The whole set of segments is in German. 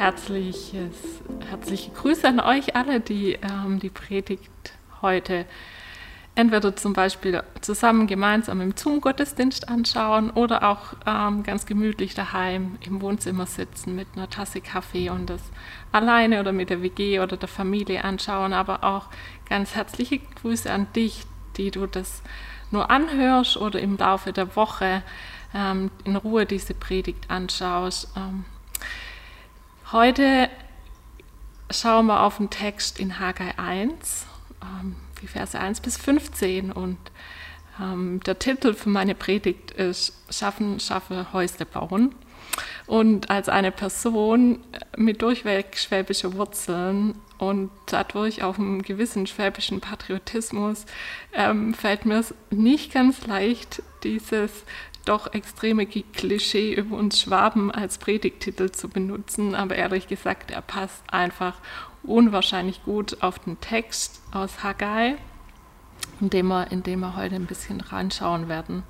herzliches, herzliche Grüße an euch alle, die ähm, die Predigt heute entweder zum Beispiel zusammen gemeinsam im Zoom-Gottesdienst anschauen oder auch ähm, ganz gemütlich daheim im Wohnzimmer sitzen mit einer Tasse Kaffee und das alleine oder mit der WG oder der Familie anschauen. Aber auch ganz herzliche Grüße an dich, die du das nur anhörst oder im Laufe der Woche ähm, in Ruhe diese Predigt anschaust. Ähm, heute schauen wir auf den Text in Haggai 1 die Verse 1 bis 15. Und ähm, der Titel für meine Predigt ist Schaffen, schaffe, Häusle bauen. Und als eine Person mit durchweg schwäbische Wurzeln und dadurch auch einem gewissen schwäbischen Patriotismus ähm, fällt mir es nicht ganz leicht, dieses doch extreme Klischee über uns Schwaben als Predigtitel zu benutzen. Aber ehrlich gesagt, er passt einfach unwahrscheinlich gut auf den Text aus Haggai, in dem wir, in dem wir heute ein bisschen reinschauen werden.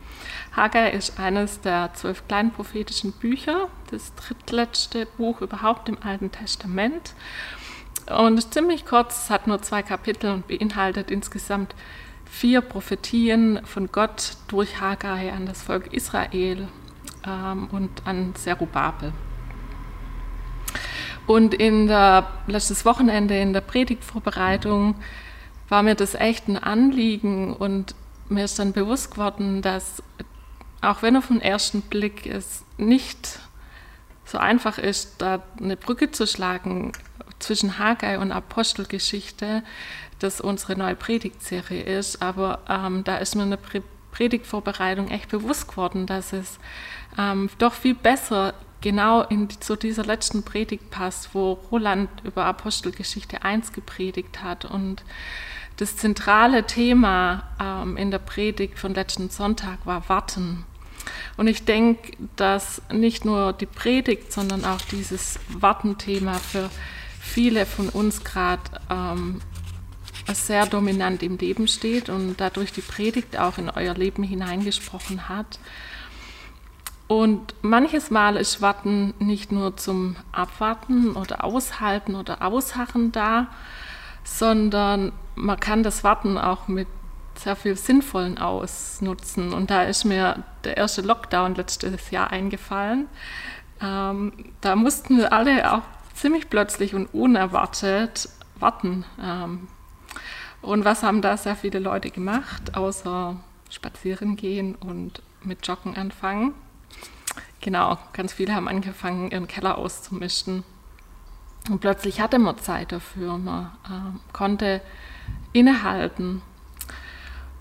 Haggai ist eines der zwölf kleinen prophetischen Bücher, das drittletzte Buch überhaupt im Alten Testament. Und ziemlich kurz, es hat nur zwei Kapitel und beinhaltet insgesamt vier Prophetien von Gott durch Haggai an das Volk Israel ähm, und an Zerubabel. Und in der, letztes Wochenende in der Predigtvorbereitung war mir das echt ein Anliegen und mir ist dann bewusst geworden, dass auch wenn auf den ersten Blick es nicht so einfach ist, da eine Brücke zu schlagen zwischen Haggai und Apostelgeschichte, das unsere neue Predigtserie ist, aber ähm, da ist mir eine Predigtvorbereitung echt bewusst geworden, dass es ähm, doch viel besser genau in, zu dieser letzten Predigt passt, wo Roland über Apostelgeschichte 1 gepredigt hat. Und das zentrale Thema ähm, in der Predigt von letzten Sonntag war Warten. Und ich denke, dass nicht nur die Predigt, sondern auch dieses Wartenthema für viele von uns gerade ähm, sehr dominant im Leben steht und dadurch die Predigt auch in euer Leben hineingesprochen hat. Und manches Mal ist Warten nicht nur zum Abwarten oder Aushalten oder Ausharren da, sondern man kann das Warten auch mit sehr viel Sinnvollen ausnutzen. Und da ist mir der erste Lockdown letztes Jahr eingefallen. Ähm, da mussten wir alle auch ziemlich plötzlich und unerwartet warten. Ähm, und was haben da sehr viele Leute gemacht, außer spazieren gehen und mit Joggen anfangen? Genau, ganz viele haben angefangen, ihren Keller auszumischen. Und plötzlich hatte man Zeit dafür, man äh, konnte innehalten.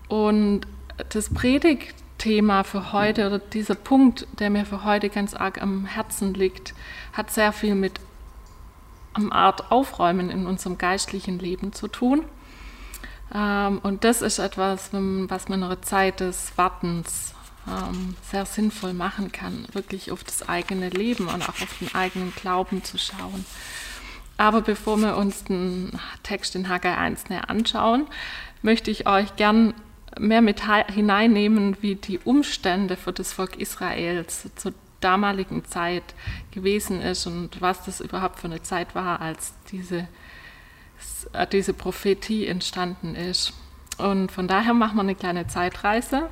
Und das Predigtthema für heute oder dieser Punkt, der mir für heute ganz arg am Herzen liegt, hat sehr viel mit einer Art Aufräumen in unserem geistlichen Leben zu tun. Ähm, und das ist etwas, was man in einer Zeit des Wartens ähm, sehr sinnvoll machen kann, wirklich auf das eigene Leben und auch auf den eigenen Glauben zu schauen. Aber bevor wir uns den Text in Haggai 1 näher anschauen, möchte ich euch gern mehr mit hineinnehmen, wie die Umstände für das Volk Israels zur damaligen Zeit gewesen ist und was das überhaupt für eine Zeit war, als diese, diese Prophetie entstanden ist. Und von daher machen wir eine kleine Zeitreise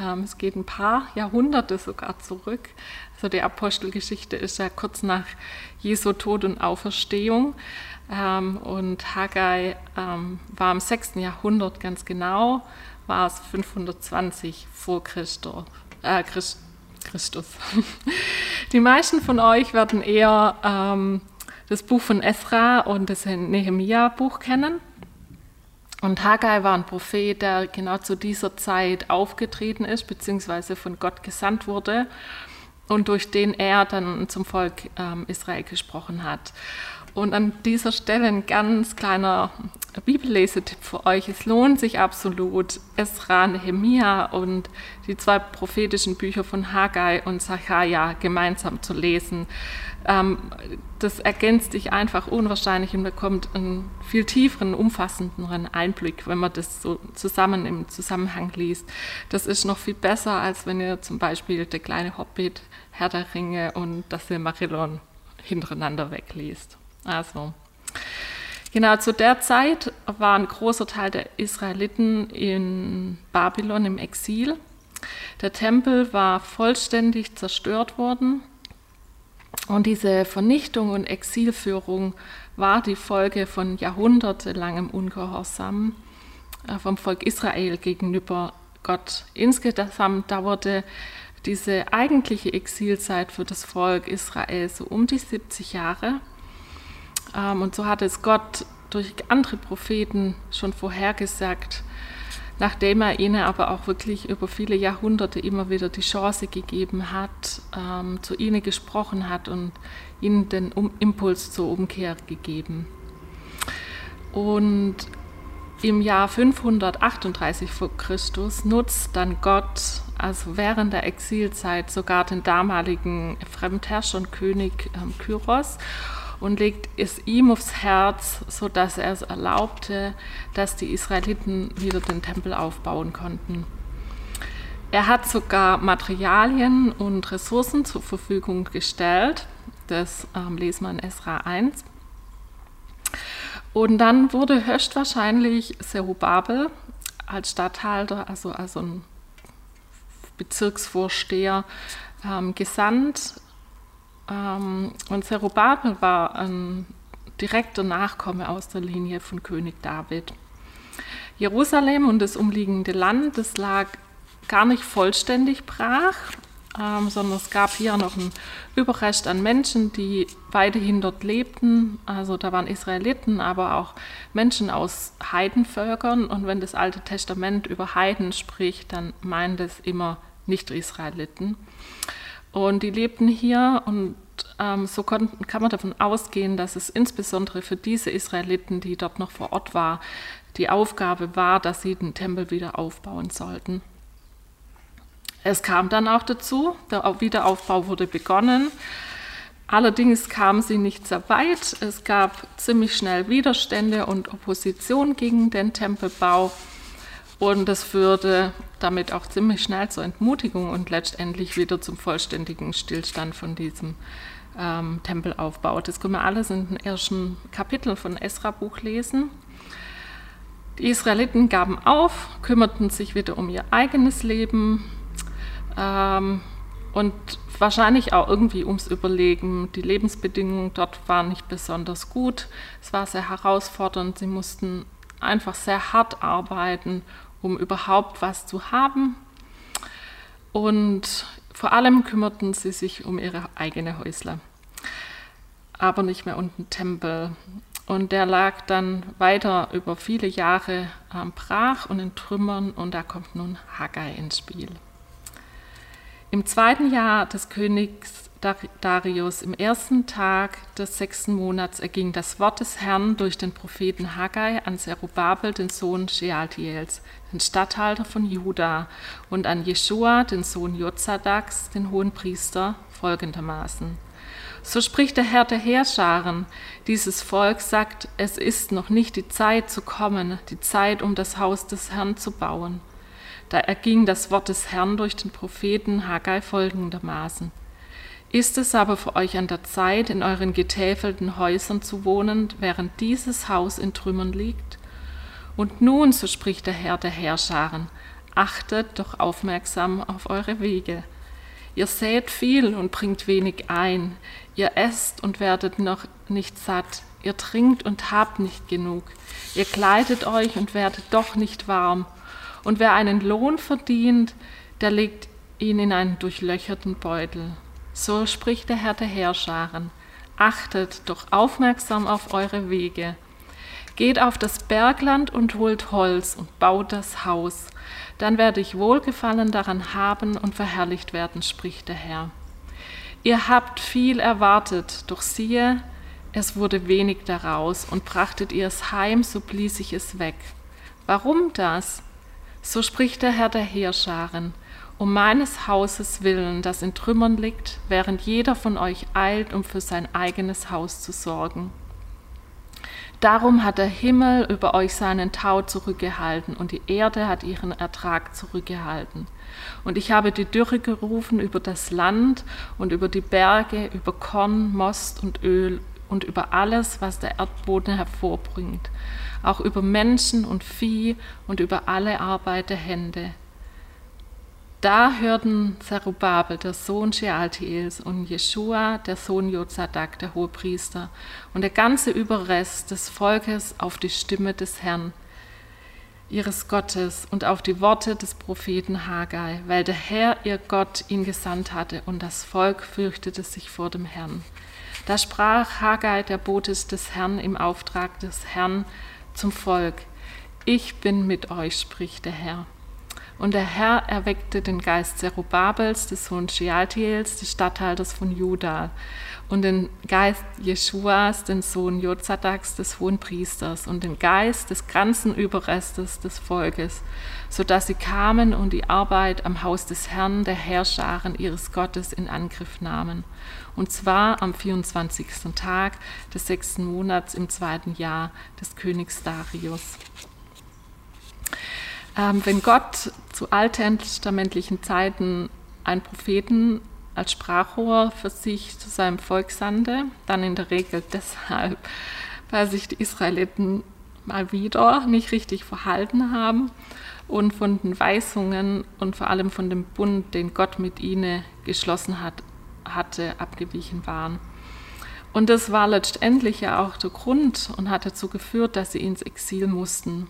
ähm, es geht ein paar Jahrhunderte sogar zurück. Also die Apostelgeschichte ist ja kurz nach Jesu Tod und Auferstehung. Ähm, und Haggai ähm, war im 6. Jahrhundert ganz genau, war es 520 vor Christus. Äh, Christ, Christus. Die meisten von euch werden eher das Buch von Esra und das Nehemia-Buch kennen. Und Haggai war ein Prophet, der genau zu dieser Zeit aufgetreten ist, beziehungsweise von Gott gesandt wurde und durch den er dann zum Volk ähm, Israel gesprochen hat. Und an dieser Stelle ein ganz kleiner Bibellesetipp für euch. Es lohnt sich absolut, Esra, Nehemia und die zwei prophetischen Bücher von Haggai und Zachariah gemeinsam zu lesen. Ähm, das ergänzt sich einfach unwahrscheinlich und bekommt einen viel tieferen, umfassenderen Einblick, wenn man das so zusammen im Zusammenhang liest. Das ist noch viel besser, als wenn ihr zum Beispiel der kleine Hobbit, Herr der Ringe und das Silmarillion hintereinander wegliest. Also, genau zu der Zeit war ein großer Teil der Israeliten in Babylon im Exil. Der Tempel war vollständig zerstört worden und diese Vernichtung und Exilführung war die Folge von jahrhundertelangem Ungehorsam äh, vom Volk Israel gegenüber Gott. Insgesamt dauerte diese eigentliche Exilzeit für das Volk Israel so um die 70 Jahre. Ähm, und so hat es Gott durch andere Propheten schon vorhergesagt, nachdem er ihnen aber auch wirklich über viele Jahrhunderte immer wieder die Chance gegeben hat, ähm, zu ihnen gesprochen hat und ihnen den Impuls zur Umkehr gegeben. Und im Jahr 538 vor Christus nutzt dann Gott, also während der Exilzeit, sogar den damaligen Fremdherrscher und König ähm, Kyros und legt es ihm aufs Herz, sodass er es erlaubte, dass die Israeliten wieder den Tempel aufbauen konnten. Er hat sogar Materialien und Ressourcen zur Verfügung gestellt. Das ähm, lesen wir in Esra 1. Und dann wurde höchstwahrscheinlich Serubabel als Statthalter, also, also ein Bezirksvorsteher, ähm, gesandt ähm, und Zerubabel war ein direkter Nachkomme aus der Linie von König David. Jerusalem und das umliegende Land, das lag gar nicht vollständig brach, ähm, sondern es gab hier noch ein Überrest an Menschen, die weiterhin dort lebten. Also da waren Israeliten, aber auch Menschen aus Heidenvölkern. Und wenn das Alte Testament über Heiden spricht, dann meint es immer Nicht-Israeliten. Und die lebten hier und ähm, so konnten, kann man davon ausgehen, dass es insbesondere für diese Israeliten, die dort noch vor Ort waren, die Aufgabe war, dass sie den Tempel wieder aufbauen sollten. Es kam dann auch dazu, der Wiederaufbau wurde begonnen. Allerdings kamen sie nicht sehr weit. Es gab ziemlich schnell Widerstände und Opposition gegen den Tempelbau. Und das führte damit auch ziemlich schnell zur Entmutigung und letztendlich wieder zum vollständigen Stillstand von diesem ähm, Tempelaufbau. Das können wir alles in den ersten Kapiteln von Esra-Buch lesen. Die Israeliten gaben auf, kümmerten sich wieder um ihr eigenes Leben ähm, und wahrscheinlich auch irgendwie ums Überlegen. Die Lebensbedingungen dort waren nicht besonders gut. Es war sehr herausfordernd. Sie mussten einfach sehr hart arbeiten, um überhaupt was zu haben. Und vor allem kümmerten sie sich um ihre eigene Häusler, aber nicht mehr den Tempel. Und der lag dann weiter über viele Jahre ähm, brach und in Trümmern und da kommt nun Haggai ins Spiel. Im zweiten Jahr des Königs Darius, im ersten Tag des sechsten Monats, erging das Wort des Herrn durch den Propheten Haggai an Zerubabel, den Sohn Shealtiels, den Statthalter von Juda, und an Jeschua, den Sohn Jozadaks, den Hohenpriester, folgendermaßen. So spricht der Herr der Heerscharen. Dieses Volk sagt, es ist noch nicht die Zeit zu kommen, die Zeit, um das Haus des Herrn zu bauen. Da erging das Wort des Herrn durch den Propheten Haggai folgendermaßen. Ist es aber für euch an der Zeit, in euren getäfelten Häusern zu wohnen, während dieses Haus in Trümmern liegt? Und nun, so spricht der Herr der Herrscharen, achtet doch aufmerksam auf eure Wege. Ihr sät viel und bringt wenig ein, ihr esst und werdet noch nicht satt, ihr trinkt und habt nicht genug, ihr kleidet euch und werdet doch nicht warm, und wer einen Lohn verdient, der legt ihn in einen durchlöcherten Beutel. So spricht der Herr der Heerscharen. Achtet doch aufmerksam auf eure Wege. Geht auf das Bergland und holt Holz und baut das Haus. Dann werde ich Wohlgefallen daran haben und verherrlicht werden, spricht der Herr. Ihr habt viel erwartet, doch siehe, es wurde wenig daraus, und brachtet ihr es heim, so blies ich es weg. Warum das? So spricht der Herr der Heerscharen um meines Hauses willen, das in Trümmern liegt, während jeder von euch eilt, um für sein eigenes Haus zu sorgen. Darum hat der Himmel über euch seinen Tau zurückgehalten und die Erde hat ihren Ertrag zurückgehalten. Und ich habe die Dürre gerufen über das Land und über die Berge, über Korn, Most und Öl und über alles, was der Erdboden hervorbringt, auch über Menschen und Vieh und über alle Arbeit der Hände. Da hörten Zerubabel, der Sohn Shealtiels, und Jeschua, der Sohn Jozadak, der Hohepriester, und der ganze Überrest des Volkes auf die Stimme des Herrn, ihres Gottes, und auf die Worte des Propheten Haggai, weil der Herr, ihr Gott, ihn gesandt hatte, und das Volk fürchtete sich vor dem Herrn. Da sprach Haggai, der Bote des Herrn, im Auftrag des Herrn zum Volk, Ich bin mit euch, spricht der Herr und der Herr erweckte den Geist Zerubabels, des Sohns Shealtiels, des Statthalters von Juda, und den Geist Jeschuas, den Sohn Jozadaks, des Hohen Priesters, und den Geist des ganzen Überrestes des Volkes, so dass sie kamen und die Arbeit am Haus des Herrn, der Herrscharen ihres Gottes, in Angriff nahmen. Und zwar am 24. Tag des sechsten Monats im zweiten Jahr des Königs Darius. Ähm, wenn Gott zu alttestamentlichen Zeiten einen Propheten als Sprachrohr für sich zu seinem Volk sandte, dann in der Regel deshalb, weil sich die Israeliten mal wieder nicht richtig verhalten haben und von den Weisungen und vor allem von dem Bund, den Gott mit ihnen geschlossen hat, hatte, abgewichen waren. Und das war letztendlich ja auch der Grund und hat dazu geführt, dass sie ins Exil mussten.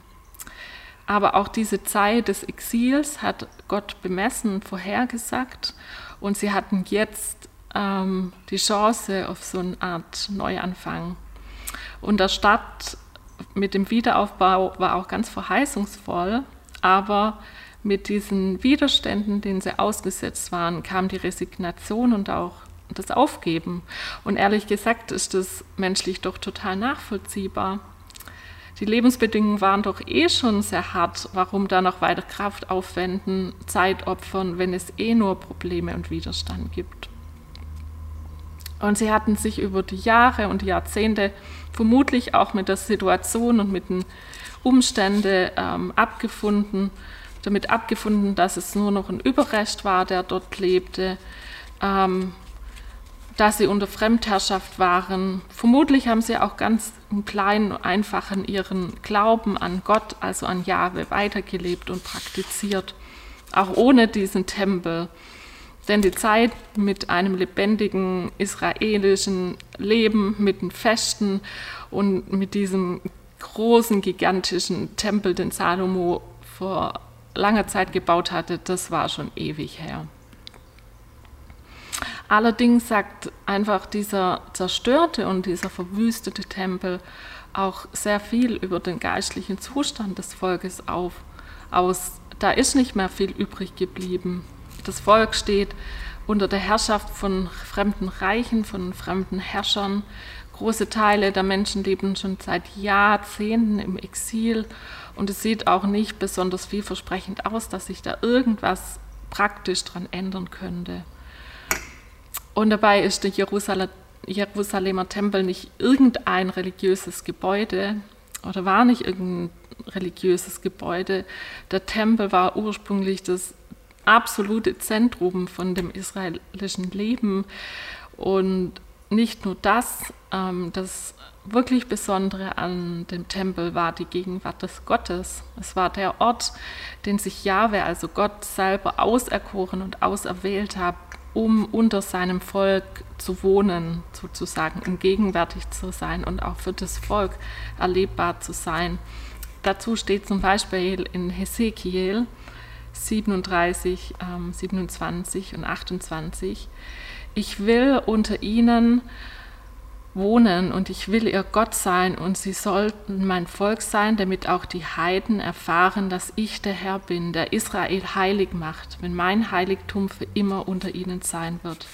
Aber auch diese Zeit des Exils hat Gott bemessen, vorhergesagt und sie hatten jetzt ähm, die Chance auf so eine Art Neuanfang. Und der Start mit dem Wiederaufbau war auch ganz verheißungsvoll, aber mit diesen Widerständen, denen sie ausgesetzt waren, kam die Resignation und auch das Aufgeben. Und ehrlich gesagt ist das menschlich doch total nachvollziehbar. Die Lebensbedingungen waren doch eh schon sehr hart. Warum da noch weiter Kraft aufwenden, Zeit opfern, wenn es eh nur Probleme und Widerstand gibt? Und sie hatten sich über die Jahre und die Jahrzehnte vermutlich auch mit der Situation und mit den Umständen ähm, abgefunden, damit abgefunden, dass es nur noch ein Überrest war, der dort lebte. Ähm, dass sie unter Fremdherrschaft waren. Vermutlich haben sie auch ganz im Kleinen und Einfachen ihren Glauben an Gott, also an Jahwe, weitergelebt und praktiziert, auch ohne diesen Tempel. Denn die Zeit mit einem lebendigen israelischen Leben, mit den Festen und mit diesem großen, gigantischen Tempel, den Salomo vor langer Zeit gebaut hatte, das war schon ewig her. Allerdings sagt einfach dieser zerstörte und dieser verwüstete Tempel auch sehr viel über den geistlichen Zustand des Volkes auf, aus. Da ist nicht mehr viel übrig geblieben. Das Volk steht unter der Herrschaft von fremden Reichen, von fremden Herrschern. Große Teile der Menschen leben schon seit Jahrzehnten im Exil und es sieht auch nicht besonders vielversprechend aus, dass sich da irgendwas praktisch dran ändern könnte. Und dabei ist der Jerusalem, Jerusalemer Tempel nicht irgendein religiöses Gebäude oder war nicht irgendein religiöses Gebäude. Der Tempel war ursprünglich das absolute Zentrum von dem israelischen Leben. Und nicht nur das, ähm, das wirklich Besondere an dem Tempel war die Gegenwart des Gottes. Es war der Ort, den sich Jahwe, also Gott selber, auserkoren und auserwählt hat, um unter seinem Volk zu wohnen, sozusagen, um gegenwärtig zu sein und auch für das Volk erlebbar zu sein. Dazu steht zum Beispiel in Hesekiel 37, ähm, 27 und 28, ich will unter ihnen wohnen und ich will ihr Gott sein und sie sollten mein Volk sein, damit auch die Heiden erfahren, dass ich der Herr bin, der Israel heilig macht, wenn mein Heiligtum für immer unter ihnen sein wird.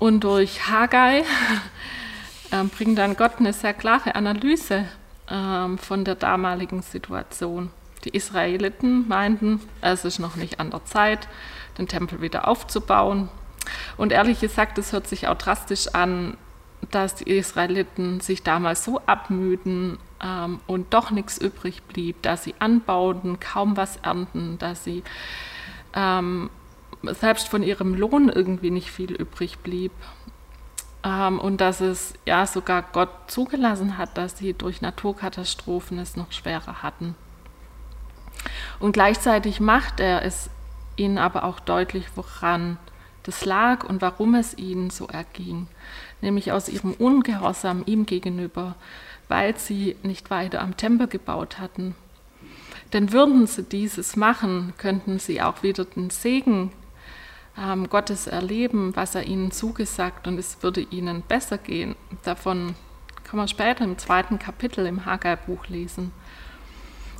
Und durch Haggai äh, bringt dann Gott eine sehr klare Analyse äh, von der damaligen Situation. Die Israeliten meinten, es ist noch nicht an der Zeit, den Tempel wieder aufzubauen, und ehrlich gesagt, es hört sich auch drastisch an, dass die Israeliten sich damals so abmüden ähm, und doch nichts übrig blieb, dass sie anbauten, kaum was ernten, dass sie ähm, selbst von ihrem Lohn irgendwie nicht viel übrig blieb. Ähm, und dass es ja sogar Gott zugelassen hat, dass sie durch Naturkatastrophen es noch schwerer hatten. Und gleichzeitig macht er es ihnen aber auch deutlich, woran das lag und warum es ihnen so erging, nämlich aus ihrem Ungehorsam ihm gegenüber, weil sie nicht weiter am Tempel gebaut hatten. Denn würden sie dieses machen, könnten sie auch wieder den Segen ähm, Gottes erleben, was er ihnen zugesagt und es würde ihnen besser gehen. Davon kann man später im zweiten Kapitel im Haggai-Buch lesen.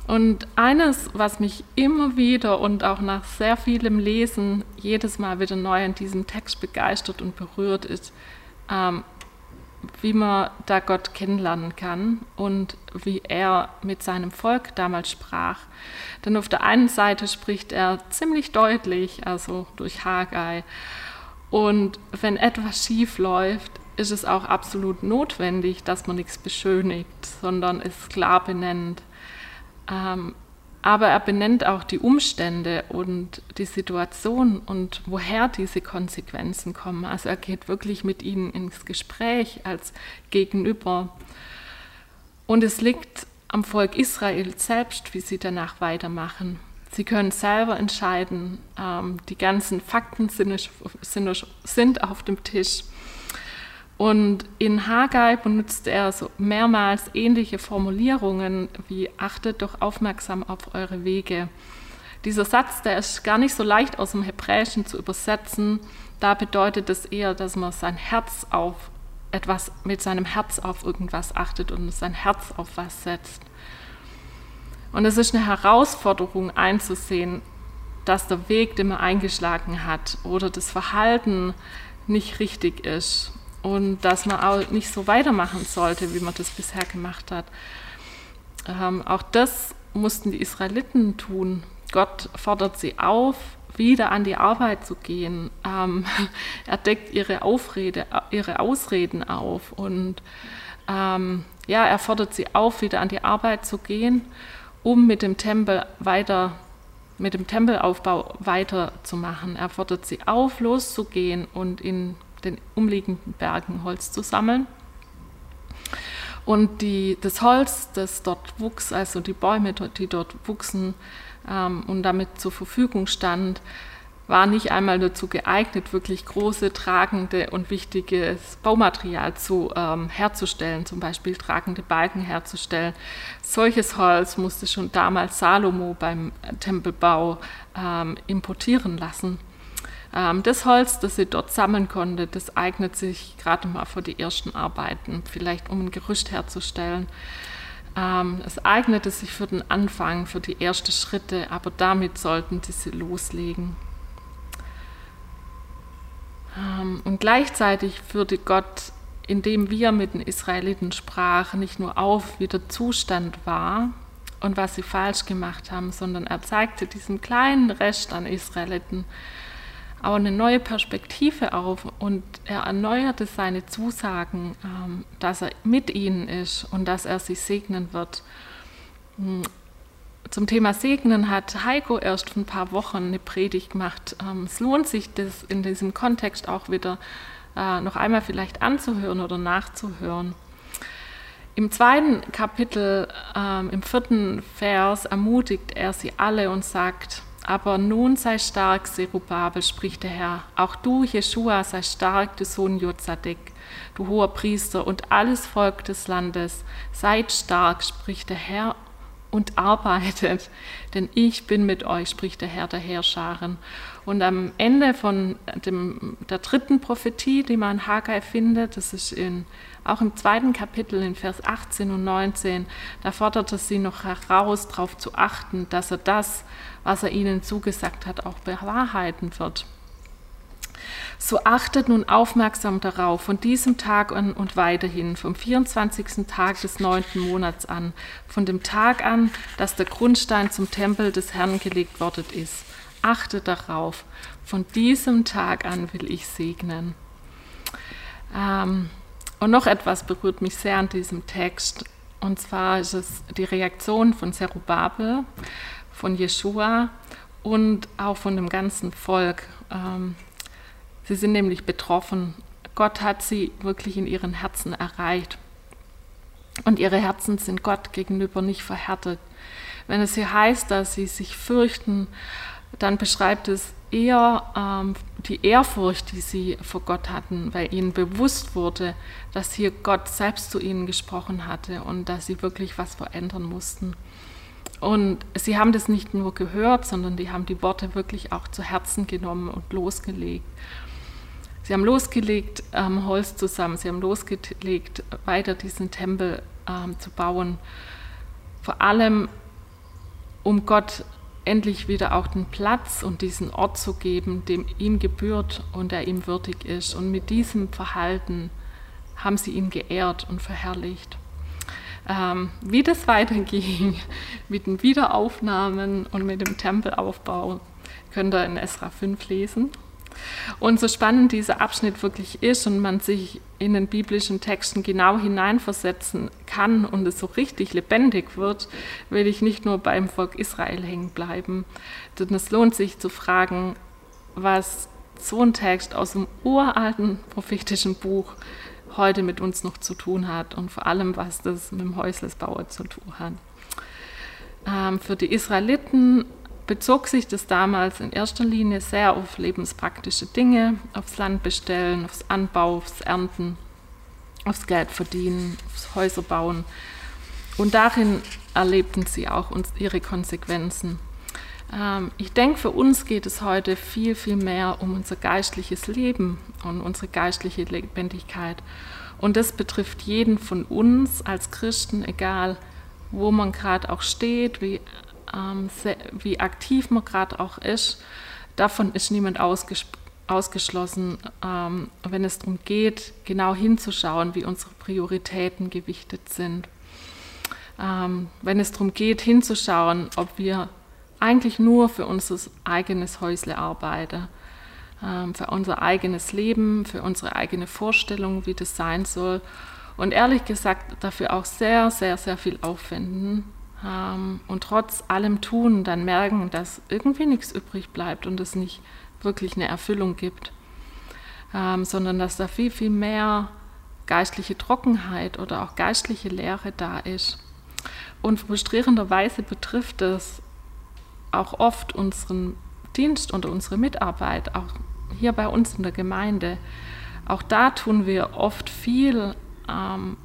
Und eines, was mich immer wieder und auch nach sehr vielem Lesen jedes Mal wieder neu in diesem Text begeistert und berührt, ist, ähm, wie man da Gott kennenlernen kann und wie er mit seinem Volk damals sprach. Denn auf der einen Seite spricht er ziemlich deutlich, also durch Haggai. Und wenn etwas schief läuft, ist es auch absolut notwendig, dass man nichts beschönigt, sondern es klar benennt. Ähm, aber er benennt auch die Umstände und die Situation und woher diese Konsequenzen kommen. Also er geht wirklich mit ihnen ins Gespräch als Gegenüber. Und es liegt am Volk Israel selbst, wie sie danach weitermachen. Sie können selber entscheiden. Ähm, die ganzen Fakten sind, sind auf dem Tisch. Und in Haggai benutzt er so mehrmals ähnliche Formulierungen wie achtet doch aufmerksam auf eure Wege. Dieser Satz, der ist gar nicht so leicht aus dem Hebräischen zu übersetzen. Da bedeutet es eher, dass man sein Herz auf etwas, mit seinem Herz auf irgendwas achtet und sein Herz auf was setzt. Und es ist eine Herausforderung einzusehen, dass der Weg, den man eingeschlagen hat oder das Verhalten nicht richtig ist und dass man auch nicht so weitermachen sollte, wie man das bisher gemacht hat. Ähm, auch das mussten die Israeliten tun. Gott fordert sie auf, wieder an die Arbeit zu gehen. Ähm, er deckt ihre, Aufrede, ihre Ausreden auf und ähm, ja, er fordert sie auf, wieder an die Arbeit zu gehen, um mit dem Tempel weiter mit dem Tempelaufbau weiterzumachen. Er fordert sie auf, loszugehen und in den umliegenden Bergen Holz zu sammeln. Und die, das Holz, das dort wuchs, also die Bäume, die dort wuchsen ähm, und damit zur Verfügung stand, war nicht einmal dazu geeignet, wirklich große, tragende und wichtiges Baumaterial zu, ähm, herzustellen, zum Beispiel tragende Balken herzustellen. Solches Holz musste schon damals Salomo beim Tempelbau ähm, importieren lassen. Ähm, das Holz, das sie dort sammeln konnte, das eignet sich gerade mal für die ersten Arbeiten, vielleicht um ein Gerüst herzustellen. Ähm, es eignete sich für den Anfang, für die ersten Schritte, aber damit sollten sie loslegen. Ähm, und gleichzeitig führte Gott, indem wir mit den Israeliten sprachen, nicht nur auf, wie der Zustand war und was sie falsch gemacht haben, sondern er zeigte diesen kleinen Rest an Israeliten, aber eine neue Perspektive auf und er erneuerte seine Zusagen, ähm, dass er mit ihnen ist und dass er sie segnen wird. Hm, zum Thema Segnen hat Heiko erst vor ein paar Wochen eine Predigt gemacht. Ähm, es lohnt sich, das in diesem Kontext auch wieder äh, noch einmal vielleicht anzuhören oder nachzuhören. Im zweiten Kapitel, ähm, im vierten Vers, ermutigt er sie alle und sagt, aber nun sei stark, Serubabel, spricht der Herr. Auch du, Jeschua, sei stark, du Sohn Jozadek, du hoher Priester und alles Volk des Landes. Seid stark, spricht der Herr, und arbeitet, denn ich bin mit euch, spricht der Herr der Herrscharen. Und am Ende von dem, der dritten Prophetie, die man in Haggai findet, das ist in, auch im zweiten Kapitel in Vers 18 und 19, da fordert er sie noch heraus, darauf zu achten, dass er das, was er ihnen zugesagt hat, auch bewahrheiten wird. So achtet nun aufmerksam darauf, von diesem Tag an und weiterhin, vom 24. Tag des neunten Monats an, von dem Tag an, dass der Grundstein zum Tempel des Herrn gelegt worden ist. Achtet darauf, von diesem Tag an will ich segnen. Ähm, und noch etwas berührt mich sehr an diesem Text. Und zwar ist es die Reaktion von Zerubabel, von Jeshua und auch von dem ganzen Volk. Ähm, sie sind nämlich betroffen. Gott hat sie wirklich in ihren Herzen erreicht. Und ihre Herzen sind Gott gegenüber nicht verhärtet. Wenn es hier heißt, dass sie sich fürchten, dann beschreibt es eher ähm, die Ehrfurcht, die sie vor Gott hatten, weil ihnen bewusst wurde, dass hier Gott selbst zu ihnen gesprochen hatte und dass sie wirklich was verändern mussten. Und sie haben das nicht nur gehört, sondern die haben die Worte wirklich auch zu Herzen genommen und losgelegt. Sie haben losgelegt, ähm, Holz zusammen, sie haben losgelegt, weiter diesen Tempel ähm, zu bauen. Vor allem, um Gott endlich wieder auch den Platz und diesen Ort zu geben, dem ihm gebührt und der ihm würdig ist. Und mit diesem Verhalten haben sie ihn geehrt und verherrlicht. Ähm, wie das weiterging mit den Wiederaufnahmen und mit dem Tempelaufbau, könnt ihr in Esra 5 lesen. Und so spannend dieser Abschnitt wirklich ist und man sich in den biblischen Texten genau hineinversetzen kann und es so richtig lebendig wird, will ich nicht nur beim Volk Israel hängen bleiben. Denn es lohnt sich zu fragen, was so ein Text aus dem uralten prophetischen Buch heute mit uns noch zu tun hat und vor allem, was das mit dem Häuslesbauer zu tun hat. Ähm, für die Israeliten bezog sich das damals in erster Linie sehr auf lebenspraktische Dinge, aufs Land bestellen, aufs Anbau, aufs Ernten, aufs Geld verdienen, aufs Häuser bauen. Und darin erlebten sie auch ihre Konsequenzen. Ähm, ich denke, für uns geht es heute viel, viel mehr um unser geistliches Leben und unsere geistliche Lebendigkeit. Und das betrifft jeden von uns als Christen, egal wo man gerade auch steht, wie ähm, wie aktiv man gerade auch ist, davon ist niemand ausges ausgeschlossen, ähm, wenn es darum geht, genau hinzuschauen, wie unsere Prioritäten gewichtet sind. Ähm, wenn es darum geht, hinzuschauen, ob wir eigentlich nur für unser eigenes Häusle arbeiten, ähm, für unser eigenes Leben, für unsere eigene Vorstellung, wie das sein soll. Und ehrlich gesagt dafür auch sehr, sehr, sehr viel aufwenden, ähm, und trotz allem tun, dann merken, dass irgendwie nichts übrig bleibt und es nicht wirklich eine Erfüllung gibt, ähm, sondern dass da viel, viel mehr geistliche Trockenheit oder auch geistliche Leere da ist. Und frustrierenderweise betrifft es auch oft unseren Dienst und unsere Mitarbeit, auch hier bei uns in der Gemeinde. Auch da tun wir oft viel, ähm,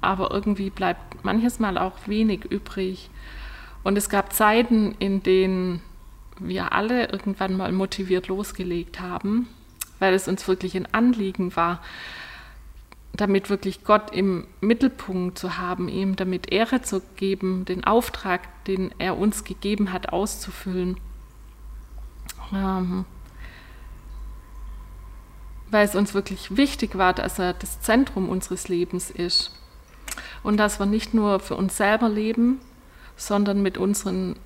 aber irgendwie bleibt manches Mal auch wenig übrig. Und es gab Zeiten, in denen wir alle irgendwann mal motiviert losgelegt haben, weil es uns wirklich ein Anliegen war, damit wirklich Gott im Mittelpunkt zu haben, ihm damit Ehre zu geben, den Auftrag, den er uns gegeben hat, auszufüllen. Ähm, weil es uns wirklich wichtig war, dass er das Zentrum unseres Lebens ist und dass wir nicht nur für uns selber leben, sondern mit unseren,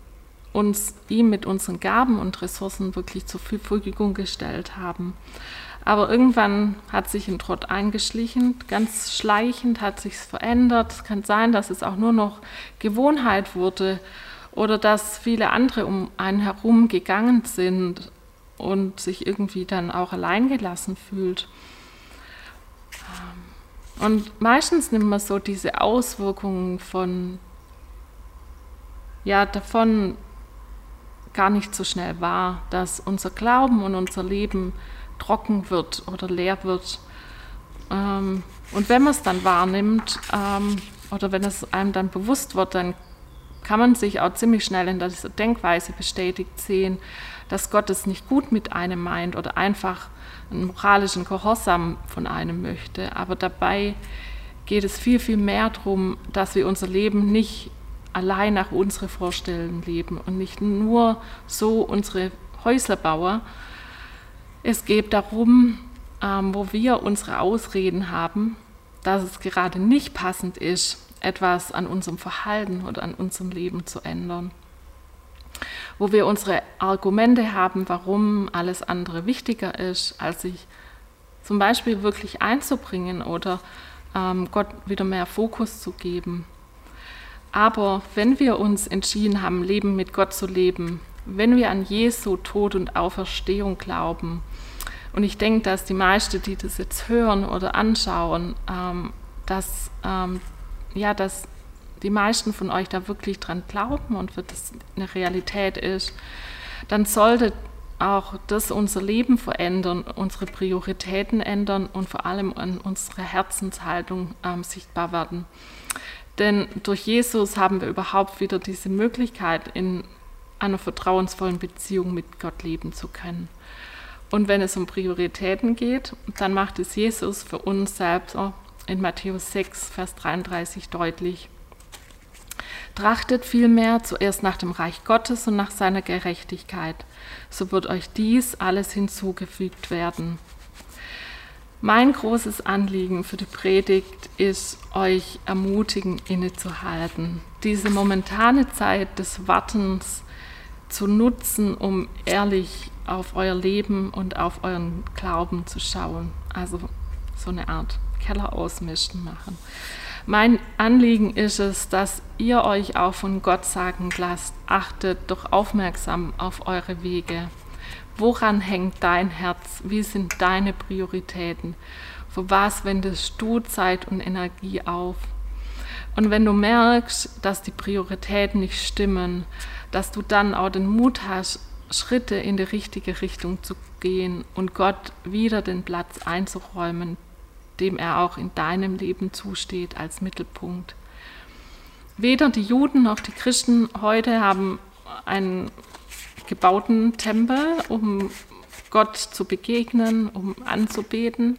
uns ihm mit unseren Gaben und Ressourcen wirklich zur Verfügung gestellt haben. Aber irgendwann hat sich ein Trott eingeschlichen, ganz schleichend hat sich verändert. Es kann sein, dass es auch nur noch Gewohnheit wurde oder dass viele andere um einen herum gegangen sind und sich irgendwie dann auch alleingelassen fühlt. Und meistens nimmt man so diese Auswirkungen von, ja, davon gar nicht so schnell wahr, dass unser Glauben und unser Leben trocken wird oder leer wird. Ähm, und wenn man es dann wahrnimmt ähm, oder wenn es einem dann bewusst wird, dann kann man sich auch ziemlich schnell in dieser Denkweise bestätigt sehen, dass Gott es nicht gut mit einem meint oder einfach einen moralischen Gehorsam von einem möchte. Aber dabei geht es viel, viel mehr darum, dass wir unser Leben nicht allein nach unseren Vorstellungen leben und nicht nur so unsere Häusler bauen. Es geht darum, ähm, wo wir unsere Ausreden haben, dass es gerade nicht passend ist, etwas an unserem Verhalten oder an unserem Leben zu ändern wo wir unsere Argumente haben, warum alles andere wichtiger ist, als sich zum Beispiel wirklich einzubringen oder ähm, Gott wieder mehr Fokus zu geben. Aber wenn wir uns entschieden haben, Leben mit Gott zu leben, wenn wir an Jesu Tod und Auferstehung glauben, und ich denke, dass die meisten, die das jetzt hören oder anschauen, ähm, dass, ähm, ja, dass die meisten von euch da wirklich dran glauben und wird das eine Realität ist, dann sollte auch das unser Leben verändern, unsere Prioritäten ändern und vor allem an unsere Herzenshaltung ähm, sichtbar werden. Denn durch Jesus haben wir überhaupt wieder diese Möglichkeit, in einer vertrauensvollen Beziehung mit Gott leben zu können. Und wenn es um Prioritäten geht, dann macht es Jesus für uns selbst in Matthäus 6, Vers 33 deutlich. Trachtet vielmehr zuerst nach dem Reich Gottes und nach seiner Gerechtigkeit, so wird euch dies alles hinzugefügt werden. Mein großes Anliegen für die Predigt ist, euch ermutigen, innezuhalten, diese momentane Zeit des Wartens zu nutzen, um ehrlich auf euer Leben und auf euren Glauben zu schauen. Also so eine Art Keller ausmischen machen. Mein Anliegen ist es, dass ihr euch auch von Gott sagen lasst, achtet doch aufmerksam auf eure Wege. Woran hängt dein Herz? Wie sind deine Prioritäten? Für was wendest du Zeit und Energie auf? Und wenn du merkst, dass die Prioritäten nicht stimmen, dass du dann auch den Mut hast, Schritte in die richtige Richtung zu gehen und Gott wieder den Platz einzuräumen, dem er auch in deinem Leben zusteht als Mittelpunkt. Weder die Juden noch die Christen heute haben einen gebauten Tempel, um Gott zu begegnen, um anzubeten.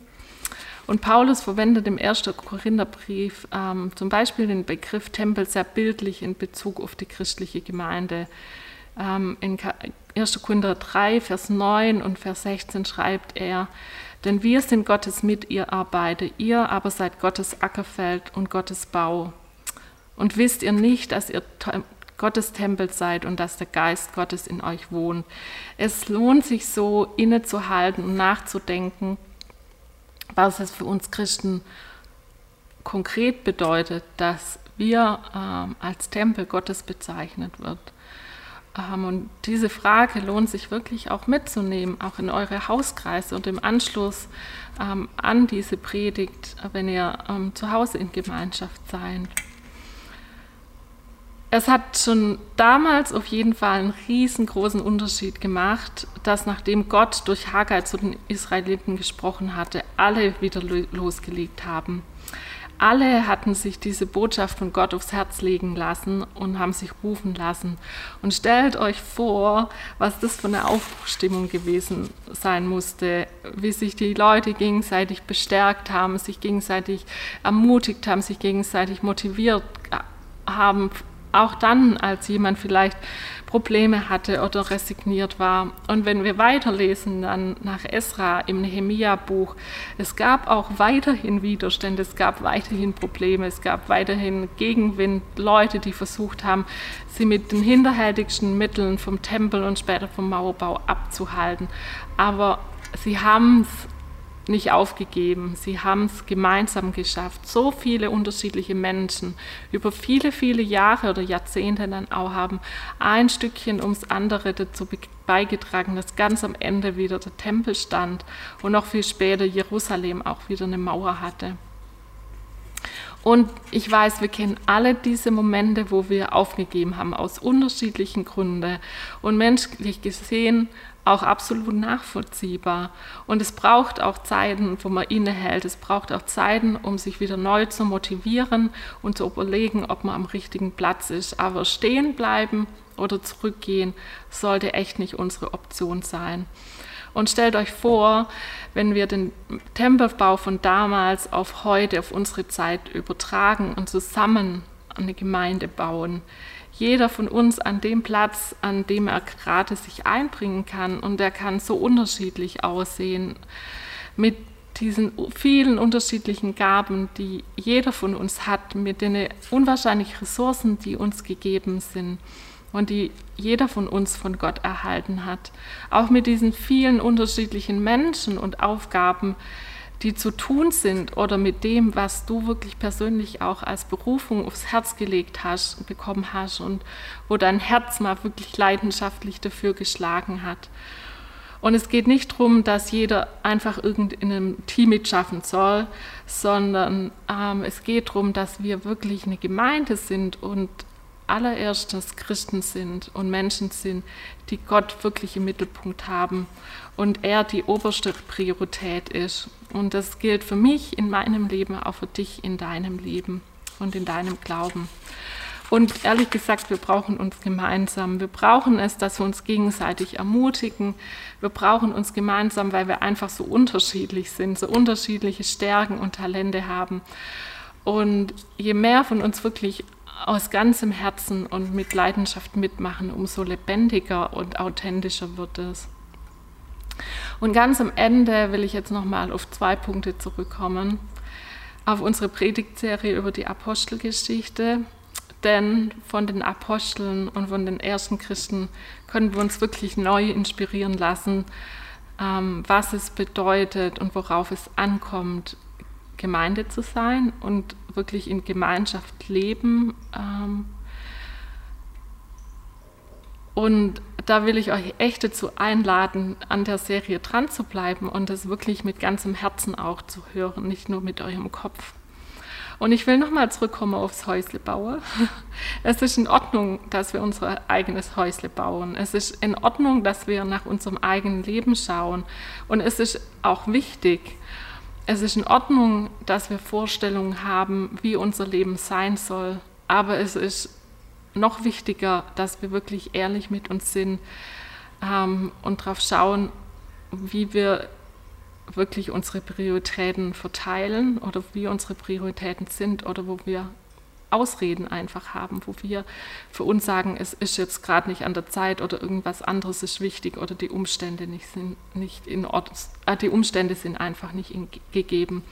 Und Paulus verwendet im 1. Korintherbrief ähm, zum Beispiel den Begriff Tempel sehr bildlich in Bezug auf die christliche Gemeinde. Ähm, in 1. Korinther 3, Vers 9 und Vers 16 schreibt er, denn wir sind Gottes mit ihr arbeite, ihr aber seid Gottes Ackerfeld und Gottes Bau. Und wisst ihr nicht, dass ihr Gottes Tempel seid und dass der Geist Gottes in euch wohnt. Es lohnt sich so innezuhalten und nachzudenken, was es für uns Christen konkret bedeutet, dass wir ähm, als Tempel Gottes bezeichnet wird. Und diese Frage lohnt sich wirklich auch mitzunehmen, auch in eure Hauskreise und im Anschluss ähm, an diese Predigt, wenn ihr ähm, zu Hause in Gemeinschaft seid. Es hat schon damals auf jeden Fall einen riesengroßen Unterschied gemacht, dass nachdem Gott durch Haggai zu den Israeliten gesprochen hatte, alle wieder losgelegt haben. Alle hatten sich diese Botschaft von Gott aufs Herz legen lassen und haben sich rufen lassen. Und stellt euch vor, was das für eine Aufbruchstimmung gewesen sein musste, wie sich die Leute gegenseitig bestärkt haben, sich gegenseitig ermutigt haben, sich gegenseitig motiviert haben, auch dann, als jemand vielleicht Probleme hatte oder resigniert war. Und wenn wir weiterlesen, dann nach Esra im Nehemia-Buch, es gab auch weiterhin Widerstände, es gab weiterhin Probleme, es gab weiterhin Gegenwind, Leute, die versucht haben, sie mit den hinterhältigsten Mitteln vom Tempel und später vom Mauerbau abzuhalten. Aber sie haben es nicht aufgegeben. Sie haben es gemeinsam geschafft. So viele unterschiedliche Menschen über viele, viele Jahre oder Jahrzehnte dann auch haben ein Stückchen ums andere dazu beigetragen, dass ganz am Ende wieder der Tempel stand und noch viel später Jerusalem auch wieder eine Mauer hatte. Und ich weiß, wir kennen alle diese Momente, wo wir aufgegeben haben, aus unterschiedlichen Gründen. Und menschlich gesehen auch absolut nachvollziehbar. Und es braucht auch Zeiten, wo man innehält. Es braucht auch Zeiten, um sich wieder neu zu motivieren und zu überlegen, ob man am richtigen Platz ist. Aber stehen bleiben oder zurückgehen sollte echt nicht unsere Option sein. Und stellt euch vor, wenn wir den Tempelbau von damals auf heute, auf unsere Zeit übertragen und zusammen eine Gemeinde bauen jeder von uns an dem Platz, an dem er gerade sich einbringen kann. Und der kann so unterschiedlich aussehen mit diesen vielen unterschiedlichen Gaben, die jeder von uns hat, mit den unwahrscheinlichen Ressourcen, die uns gegeben sind und die jeder von uns von Gott erhalten hat. Auch mit diesen vielen unterschiedlichen Menschen und Aufgaben, die zu tun sind oder mit dem, was du wirklich persönlich auch als Berufung aufs Herz gelegt hast, bekommen hast und wo dein Herz mal wirklich leidenschaftlich dafür geschlagen hat. Und es geht nicht darum, dass jeder einfach irgend in einem Team mitschaffen soll, sondern ähm, es geht darum, dass wir wirklich eine Gemeinde sind und allererstes Christen sind und Menschen sind, die Gott wirklich im Mittelpunkt haben und er die oberste Priorität ist. Und das gilt für mich in meinem Leben, auch für dich in deinem Leben und in deinem Glauben. Und ehrlich gesagt, wir brauchen uns gemeinsam. Wir brauchen es, dass wir uns gegenseitig ermutigen. Wir brauchen uns gemeinsam, weil wir einfach so unterschiedlich sind, so unterschiedliche Stärken und Talente haben. Und je mehr von uns wirklich aus ganzem Herzen und mit Leidenschaft mitmachen, umso lebendiger und authentischer wird es. Und ganz am Ende will ich jetzt nochmal auf zwei Punkte zurückkommen. Auf unsere Predigtserie über die Apostelgeschichte. Denn von den Aposteln und von den ersten Christen können wir uns wirklich neu inspirieren lassen, ähm, was es bedeutet und worauf es ankommt, Gemeinde zu sein und wirklich in Gemeinschaft leben. Und da will ich euch echt dazu einladen, an der Serie dran zu bleiben und das wirklich mit ganzem Herzen auch zu hören, nicht nur mit eurem Kopf. Und ich will nochmal zurückkommen aufs Häuslebauen. Es ist in Ordnung, dass wir unser eigenes Häusle bauen. Es ist in Ordnung, dass wir nach unserem eigenen Leben schauen. Und es ist auch wichtig, es ist in Ordnung, dass wir Vorstellungen haben, wie unser Leben sein soll, aber es ist noch wichtiger, dass wir wirklich ehrlich mit uns sind ähm, und darauf schauen, wie wir wirklich unsere Prioritäten verteilen oder wie unsere Prioritäten sind oder wo wir Ausreden einfach haben, wo wir für uns sagen, es ist jetzt gerade nicht an der Zeit oder irgendwas anderes ist wichtig oder die Umstände nicht sind nicht in Ordnung, äh, die Umstände sind einfach nicht in, gegeben.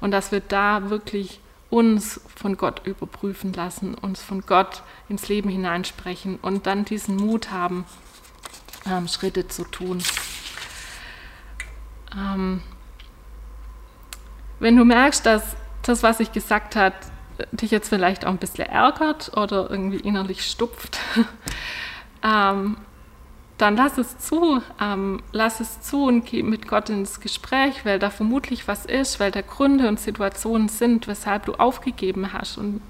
Und dass wir da wirklich uns von Gott überprüfen lassen, uns von Gott ins Leben hineinsprechen und dann diesen Mut haben, ähm, Schritte zu tun. Ähm, wenn du merkst, dass das, was ich gesagt habe, dich jetzt vielleicht auch ein bisschen ärgert oder irgendwie innerlich stupft, ähm, dann lass es zu, ähm, lass es zu und geh mit Gott ins Gespräch, weil da vermutlich was ist, weil da Gründe und Situationen sind, weshalb du aufgegeben hast und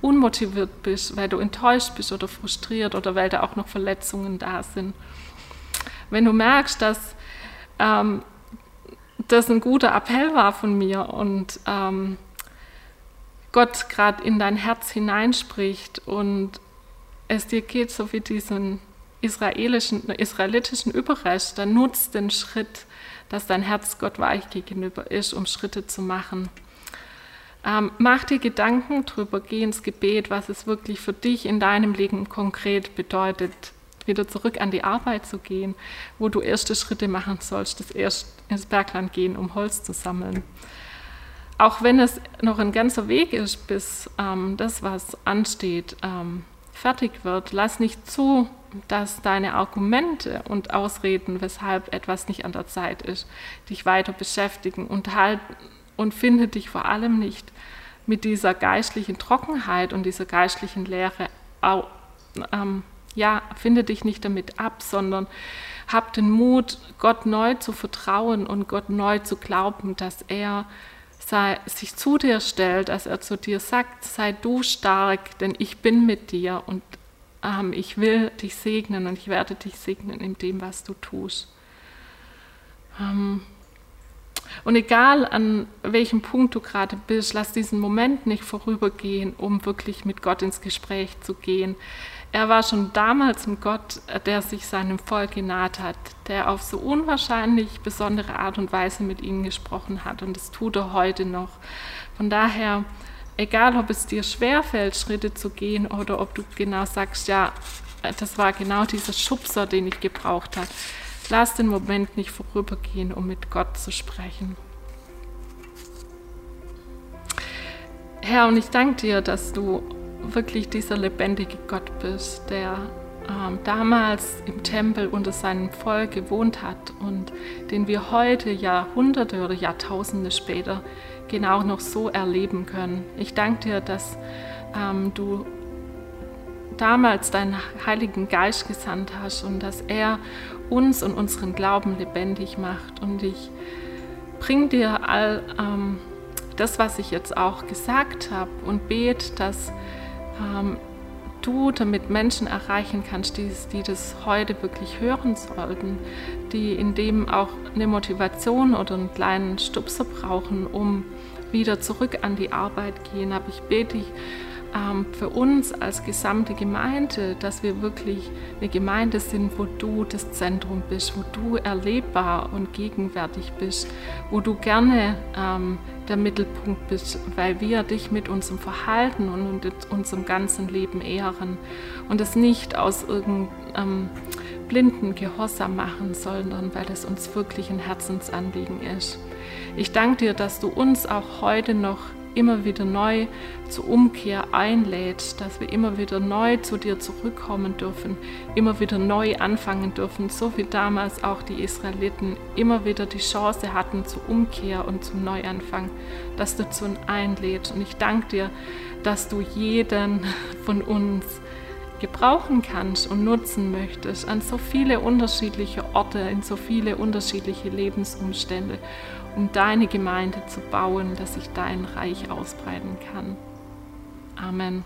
unmotiviert bist, weil du enttäuscht bist oder frustriert oder weil da auch noch Verletzungen da sind. Wenn du merkst, dass ähm, das ein guter Appell war von mir und ähm, Gott gerade in dein Herz hineinspricht und es dir geht, so wie diesen israelischen, israelitischen dann nutzt den Schritt, dass dein Herz Gott weich gegenüber ist, um Schritte zu machen. Ähm, mach dir Gedanken drüber, geh ins Gebet, was es wirklich für dich in deinem Leben konkret bedeutet, wieder zurück an die Arbeit zu gehen, wo du erste Schritte machen sollst, das erst ins Bergland gehen, um Holz zu sammeln auch wenn es noch ein ganzer Weg ist, bis ähm, das, was ansteht, ähm, fertig wird, lass nicht zu, dass deine Argumente und Ausreden, weshalb etwas nicht an der Zeit ist, dich weiter beschäftigen und halt und finde dich vor allem nicht mit dieser geistlichen Trockenheit und dieser geistlichen Leere, ähm, ja, finde dich nicht damit ab, sondern hab den Mut, Gott neu zu vertrauen und Gott neu zu glauben, dass er sei, sich zu dir stellt, dass er zu dir sagt, sei du stark, denn ich bin mit dir und ähm, ich will dich segnen und ich werde dich segnen in dem, was du tust. Ähm, und egal an welchem Punkt du gerade bist, lass diesen Moment nicht vorübergehen, um wirklich mit Gott ins Gespräch zu gehen. Er war schon damals ein Gott, der sich seinem Volk genaht hat, der auf so unwahrscheinlich besondere Art und Weise mit ihnen gesprochen hat. Und das tut er heute noch. Von daher, egal ob es dir schwerfällt, Schritte zu gehen oder ob du genau sagst, ja, das war genau dieser Schubser, den ich gebraucht habe. Lass den Moment nicht vorübergehen, um mit Gott zu sprechen. Herr, und ich danke dir, dass du wirklich dieser lebendige Gott bist, der ähm, damals im Tempel unter seinem Volk gewohnt hat und den wir heute Jahrhunderte oder Jahrtausende später genau noch so erleben können. Ich danke dir, dass ähm, du damals deinen Heiligen Geist gesandt hast und dass er uns und unseren Glauben lebendig macht. Und ich bringe dir all ähm, das, was ich jetzt auch gesagt habe und bete, dass ähm, du damit Menschen erreichen kannst, die, die das heute wirklich hören sollten, die in dem auch eine Motivation oder einen kleinen Stupser brauchen, um wieder zurück an die Arbeit gehen. Aber ich bete ähm, für uns als gesamte Gemeinde, dass wir wirklich eine Gemeinde sind, wo du das Zentrum bist, wo du erlebbar und gegenwärtig bist, wo du gerne ähm, der Mittelpunkt bist, weil wir dich mit unserem Verhalten und unserem ganzen Leben ehren und es nicht aus irgendeinem ähm, blinden Gehorsam machen, sondern weil es uns wirklich ein Herzensanliegen ist. Ich danke dir, dass du uns auch heute noch immer wieder neu zur Umkehr einlädt, dass wir immer wieder neu zu dir zurückkommen dürfen, immer wieder neu anfangen dürfen, so wie damals auch die Israeliten immer wieder die Chance hatten zur Umkehr und zum Neuanfang, dass du zu uns einlädst. Und ich danke dir, dass du jeden von uns gebrauchen kannst und nutzen möchtest an so viele unterschiedliche Orte, in so viele unterschiedliche Lebensumstände um deine Gemeinde zu bauen, dass sich dein Reich ausbreiten kann. Amen.